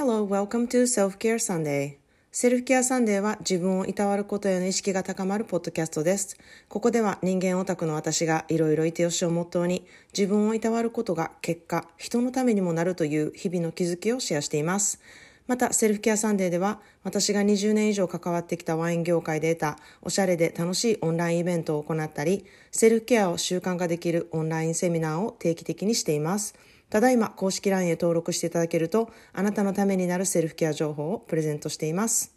Hello, welcome to Self-Care Sunday. セルフケアサンデーは自分をいたわることへの意識が高まるポッドキャストです。ここでは人間オタクの私がいろいろいてよしをモットーに自分をいたわることが結果、人のためにもなるという日々の気づきをシェアしています。また、セルフケアサンデーでは、私が20年以上関わってきたワイン業界で得たおしゃれで楽しいオンラインイベントを行ったり、セルフケアを習慣化できるオンラインセミナーを定期的にしています。ただいま公式 LINE へ登録していただけると、あなたのためになるセルフケア情報をプレゼントしています。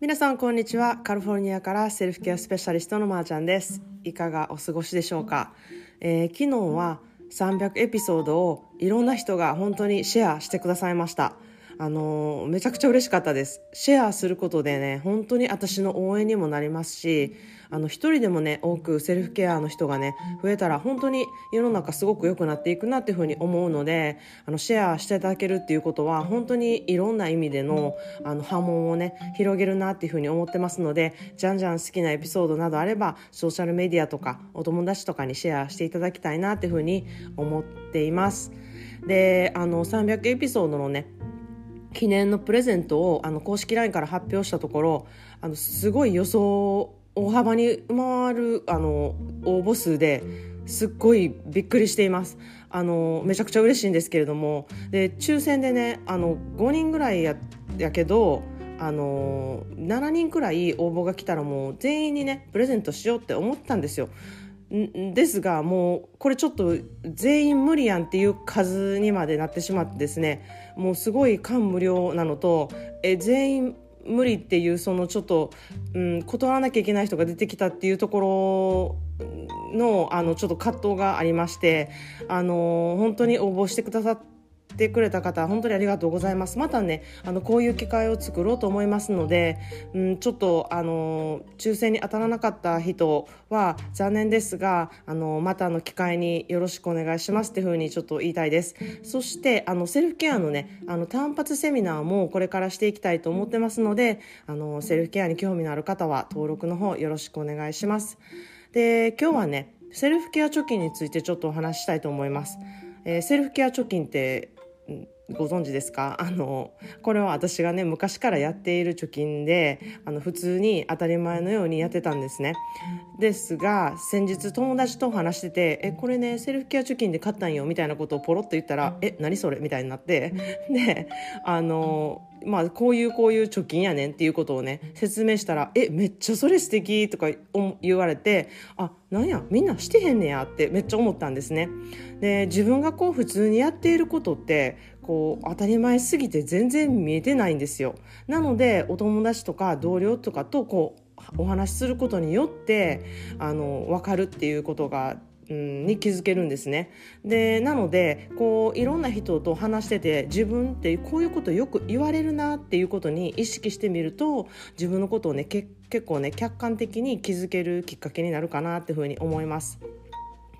皆さんこんにちは。カリフォルニアからセルフケアスペシャリストのまーちゃんです。いかがお過ごしでしょうか、えー、昨日は300エピソードをいろんな人が本当にシェアしてくださいました。あのめちゃくちゃ嬉しかったです。シェアすることでね、本当に私の応援にもなりますし、あの、一人でもね、多くセルフケアの人がね、増えたら本当に世の中すごく良くなっていくなっていうふうに思うので、あの、シェアしていただけるっていうことは、本当にいろんな意味での、あの、波紋をね、広げるなっていうふうに思ってますので、じゃんじゃん好きなエピソードなどあれば、ソーシャルメディアとか、お友達とかにシェアしていただきたいなっていうふうに思っています。で、あの、300エピソードのね、記念のプレゼントをあの公式 LINE から発表したところあのすごい予想大幅に回るあの応募数ですっごいびっくりしています。あのめちゃくちゃ嬉しいんですけれども。で抽選でねあの5人ぐらいややけどあの7人くらい応募が来たらもう全員にねプレゼントしようって思ったんですよ。ですがもうこれちょっと全員無理やんっていう数にまでなってしまってですねもうすごい感無量なのとえ全員無理っていうそのちょっと、うん、断らなきゃいけない人が出てきたっていうところのあのちょっと葛藤がありましてあの本当に応募してくださっててくれた方本当にありがとうございます。またねあのこういう機会を作ろうと思いますので、うん、ちょっとあの抽選に当たらなかった人は残念ですがあのまたの機会によろしくお願いしますっていうふうにちょっと言いたいです。そしてあのセルフケアのねあの単発セミナーもこれからしていきたいと思ってますのであのセルフケアに興味のある方は登録の方よろしくお願いします。で今日はねセルフケア貯金についてちょっとお話ししたいと思います、えー、セルフケア貯金ってご存知ですか？あのこれは私がね昔からやっている貯金であの普通に当たり前のようにやってたんですねですが先日友達と話してて「えこれねセルフケア貯金で買ったんよ」みたいなことをポロッと言ったら「え何それ?」みたいになってであのまあ、こういうこういう貯金やねんっていうことをね説明したら「えめっちゃそれ素敵とか言われてあなんやみんなしてへんねやってめっちゃ思ったんですね。で自分がこう普通にやっていることってこう当たり前すぎて全然見えてないんですよ。なのでお友達とか同僚とかとこうお話しすることによってあの分かるっていうことがに気づけるんですね。でなのでこういろんな人と話してて自分ってこういうことよく言われるなっていうことに意識してみると自分のことをね結構ね客観的に気づけるきっかけになるかなっていうふうに思います。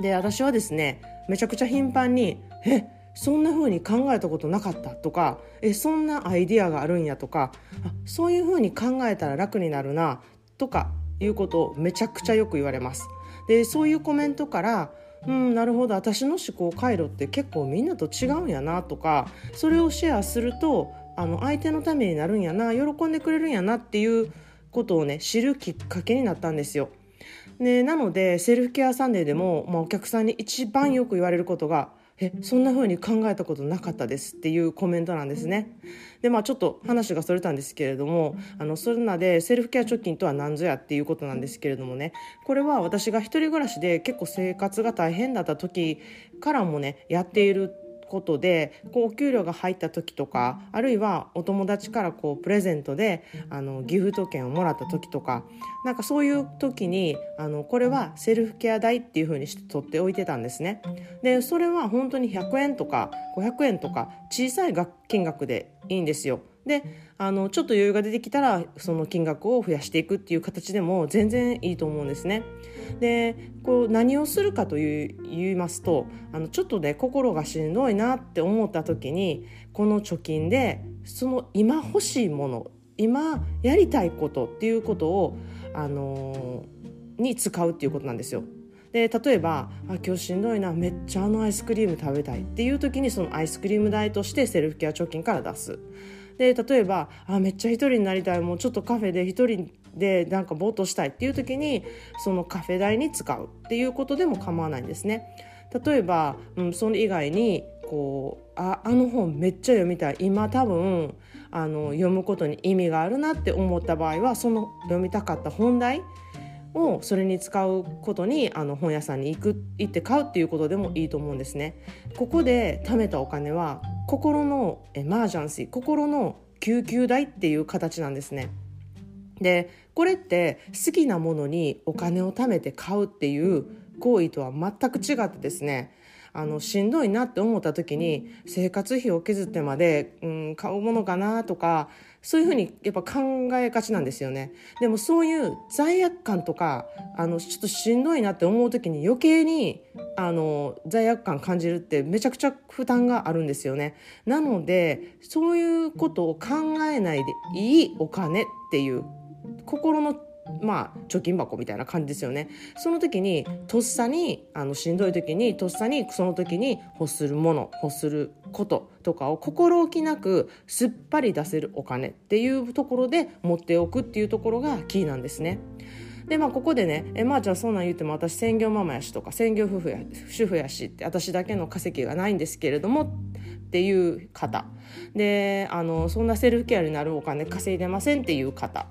で私はですねめちゃくちゃ頻繁に「えそんな風に考えたことなかったとかえそんなアイディアがあるんやとかあそういう風に考えたら楽になるなとかいうことをめちゃくちゃよく言われます。でそういうコメントからうんなるほど私の思考回路って結構みんなと違うんやなとかそれをシェアするとあの相手のためになるんやな喜んでくれるんやなっていうことをね知るきっかけになったんですよ。でなのでセルフケアサンデーでも、まあ、お客さんに一番よく言われることがえそんな風に考えたことなかったですっていうコメントなんですね。でまあちょっと話がそれたんですけれどもあのそれなでセルフケア貯金とは何ぞやっていうことなんですけれどもねこれは私が1人暮らしで結構生活が大変だった時からもねやっていることでこうお給料が入った時とかあるいはお友達からこうプレゼントであのギフト券をもらった時とかなんかそういう時にあのこれはセルフケア代っていう風にして取っておいてたんですね。でそれは本当に100円とか500円とか小さい金額でいいんですよ。であのちょっと余裕が出てきたらその金額を増やしていくっていう形でも全然いいと思うんですね。でこう何をするかという言いますとあのちょっとね心がしんどいなって思った時にこの貯金でその今欲しいもの今やりたいことっていうことを、あのー、に使うっていうことなんですよ。で例えばあ今日しんどいなめっちゃあのアイスクリーム食べたいっていう時にそのアイスクリーム代としてセルフケア貯金から出す。で例えばあめっちゃ一人になりたいもうちょっとカフェで一人でなんかぼーっとしたいっていう時にそのカフェ代に使うっていうことでも構わないんですね。例えば、うん、それ以外にこうああの本めっちゃ読みたい今多分あの読むことに意味があるなって思った場合はその読みたかった本題をそれに使うことにあの本屋さんに行く行って買うっていうことでもいいと思うんですね。ここで貯めたお金は心のエマージャンシー心の救急代っていう形なんですね。でこれって好きなものにお金を貯めて買うっていう行為とは全く違ってですねあのしんどいなって思った時に生活費を削ってまで、うん、買うものかなとかそういうふうにやっぱ考えがちなんですよね。でもそういう罪悪感とかあのちょっとしんどいなって思う時に余計にあの罪悪感感じるってめちゃくちゃ負担があるんですよね。なのでそういうことを考えないでいいお金っていう心のまあ、貯金箱みたいな感じですよね。その時にとっさにあのしんどい時にとっさにその時に欲するもの欲することとかを心置きなくすっぱり出せるお金っていうところで持っておくっていうところがキーなんですね。でまあここでね「えまあちゃんそんなん言っても私専業ママやし」とか「専業夫婦や主婦やし」って私だけの稼ぎがないんですけれどもっていう方であのそんなセルフケアになるお金稼いでませんっていう方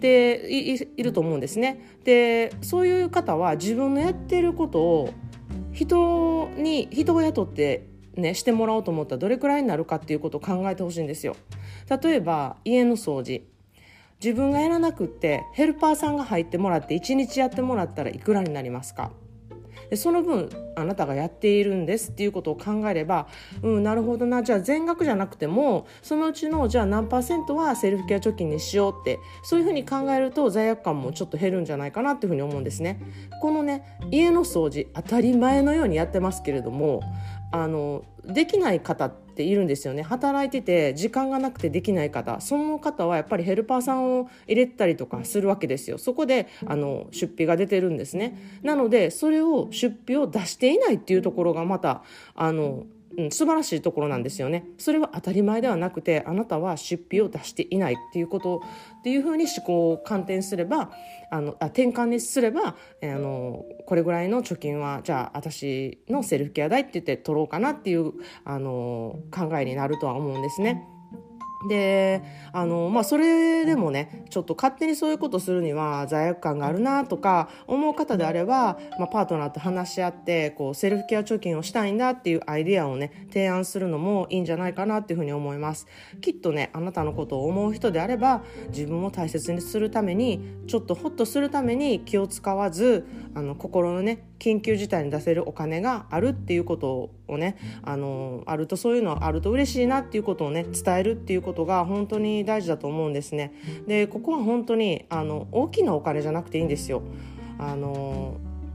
でいると思うんですね。でそういう方は自分のやってることを人に人を雇ってね、してもらおうと思ったらどれくらいになるかっていうことを考えてほしいんですよ。例えば家の掃除自分がやらなくってヘルパーさんが入ってもらって1日やってもらったらいくらになりますか？でその分あなたがやっているんですっていうことを考えればうんなるほどなじゃあ全額じゃなくてもそのうちのじゃあ何パーセントはセルフケア貯金にしようってそういうふうに考えると罪悪感もちょっと減るんじゃないかなっていうふうに思うんですね。このね家の掃除当たり前のようにやってますけれどもあのできない方っているんですよね。働いてて時間がなくてできない方。その方はやっぱりヘルパーさんを入れたりとかするわけですよ。そこであの出費が出てるんですね。なのでそれを出費を出していないっていうところがまたあのうん、素晴らしいところなんですよね。それは当たり前ではなくてあなたは出費を出していないっていうことっていうふうに思考を観点すればあのあ転換にすれば、えー、あのこれぐらいの貯金はじゃあ私のセルフケア代って言って取ろうかなっていうあの考えになるとは思うんですね。であのまあそれでもねちょっと勝手にそういうことするには罪悪感があるなとか思う方であれば、まあ、パートナーと話し合ってこうセルフケア貯金をしたいんだっていうアイディアをね提案するのもいいんじゃないかなっていうふうに思います。きっとねあなたのことを思う人であれば自分を大切にするためにちょっとホッとするために気を使わずあの心のね緊急事態に出せるお金があるっていうことをねあのあるとそういうのはあると嬉しいなっていうことをね伝えるっていうことが本当に大事だと思うんですね。でここは本当にあの大きなお金じゃなくていいんですよ。あの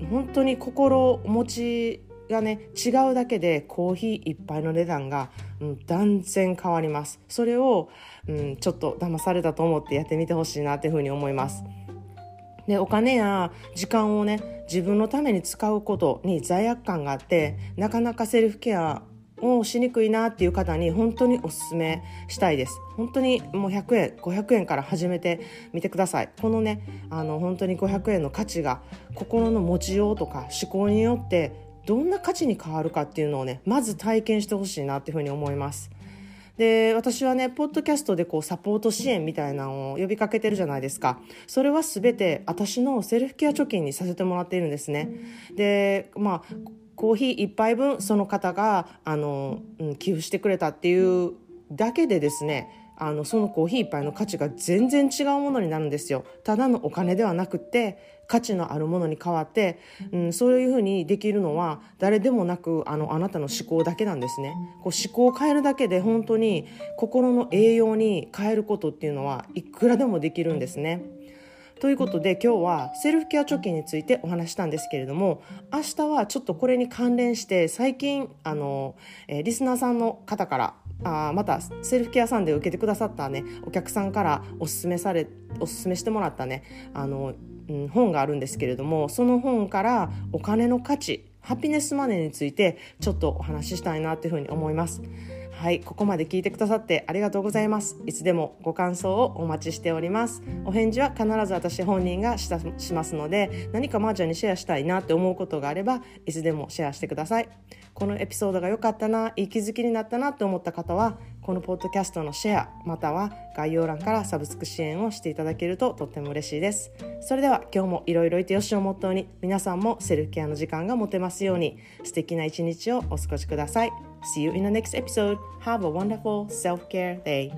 本当に心持ちがね違うだけでコーヒー一杯の値段が、うん、断然変わりますそれを、うん、ちょっと騙されたと思ってやってみてほしいなっていうふうに思いますでお金や時間をね自分のために使うことに罪悪感があってなかなかセルフケアをしにくいなっていう方に本当におすすめしたいです。本当にもう100円500円から始めてみてください。このねあの本当に500円の価値が心の持ちようとか思考によってどんな価値に変わるかっていうのをねまず体験してほしいなっていうふうに思います。で私はねポッドキャストでこうサポート支援みたいなのを呼びかけてるじゃないですか。それは全て私のセルフケア貯金にさせてもらっているんですね。でまあコーヒー1杯分その方があの、うん、寄付してくれたっていうだけでですねあのそのコーヒー1杯の価値が全然違うものになるんですよ。ただのお金ではなくて価値のあるものに変わって、うん、そういうふうにできるのは誰でもなくあのあなたの思考だけなんですね。こう思考を変えるだけで本当に心の栄養に変えることっていうのはいくらでもできるんですね。ということで今日はセルフケア貯金についてお話したんですけれども明日はちょっとこれに関連して最近あの、えー、リスナーさんの方からあまたセルフケアさんで受けてくださったねお客さんからおすすめされおすすめしてもらったねあのうん、本があるんですけれどもその本からお金の価値ハピネスマネーについてちょっとお話ししたいなというふうに思います。はい、ここまで聞いてくださってありがとうございます。いつでもご感想をお待ちしております。お返事は必ず私本人がしたしますので、何かまーちゃんにシェアしたいなって思うことがあれば、いつでもシェアしてください。このエピソードが良かったな、いい気づきになったなと思った方は、このポッドキャストのシェア、または概要欄からサブスク支援をしていただけるととっても嬉しいです。それでは今日もいろいろいてよしをモットーに、皆さんもセルフケアの時間が持てますように、素敵な一日をお過ごしください。See you in the next episode. Have a wonderful self care day.